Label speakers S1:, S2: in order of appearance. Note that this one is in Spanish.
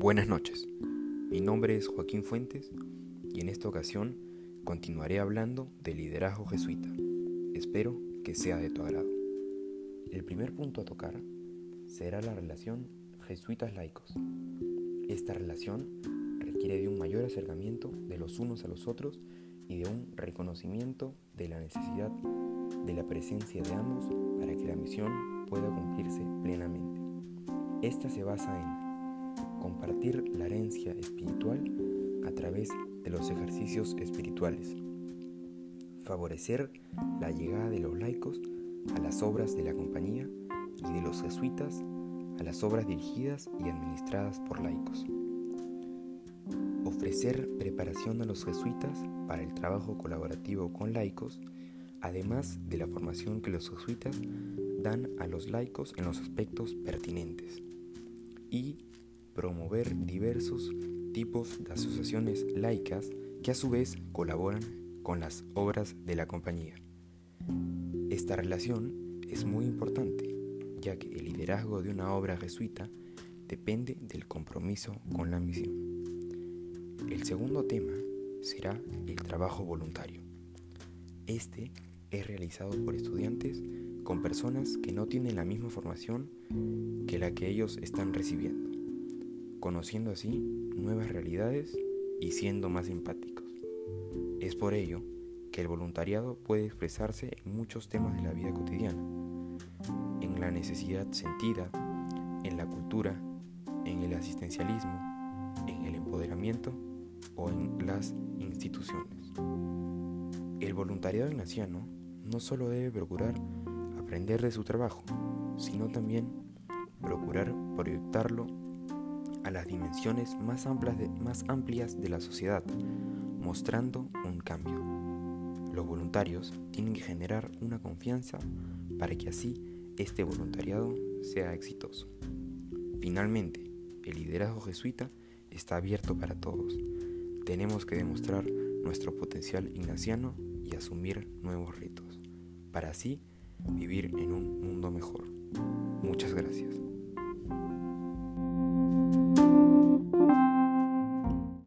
S1: Buenas noches, mi nombre es Joaquín Fuentes y en esta ocasión continuaré hablando del liderazgo jesuita. Espero que sea de tu agrado. El primer punto a tocar será la relación jesuitas-laicos. Esta relación requiere de un mayor acercamiento de los unos a los otros y de un reconocimiento de la necesidad de la presencia de ambos para que la misión pueda cumplirse plenamente. Esta se basa en compartir la herencia espiritual a través de los ejercicios espirituales, favorecer la llegada de los laicos a las obras de la compañía y de los jesuitas a las obras dirigidas y administradas por laicos. Ofrecer preparación a los jesuitas para el trabajo colaborativo con laicos, además de la formación que los jesuitas dan a los laicos en los aspectos pertinentes. Y promover diversos tipos de asociaciones laicas que a su vez colaboran con las obras de la compañía. Esta relación es muy importante, ya que el liderazgo de una obra jesuita depende del compromiso con la misión. El segundo tema será el trabajo voluntario. Este es realizado por estudiantes con personas que no tienen la misma formación que la que ellos están recibiendo conociendo así nuevas realidades y siendo más empáticos. Es por ello que el voluntariado puede expresarse en muchos temas de la vida cotidiana, en la necesidad sentida, en la cultura, en el asistencialismo, en el empoderamiento o en las instituciones. El voluntariado ignaciano no solo debe procurar aprender de su trabajo, sino también procurar proyectarlo a las dimensiones más amplias, de, más amplias de la sociedad, mostrando un cambio. Los voluntarios tienen que generar una confianza para que así este voluntariado sea exitoso. Finalmente, el liderazgo jesuita está abierto para todos. Tenemos que demostrar nuestro potencial ignaciano y asumir nuevos retos, para así vivir en un mundo mejor. Muchas gracias.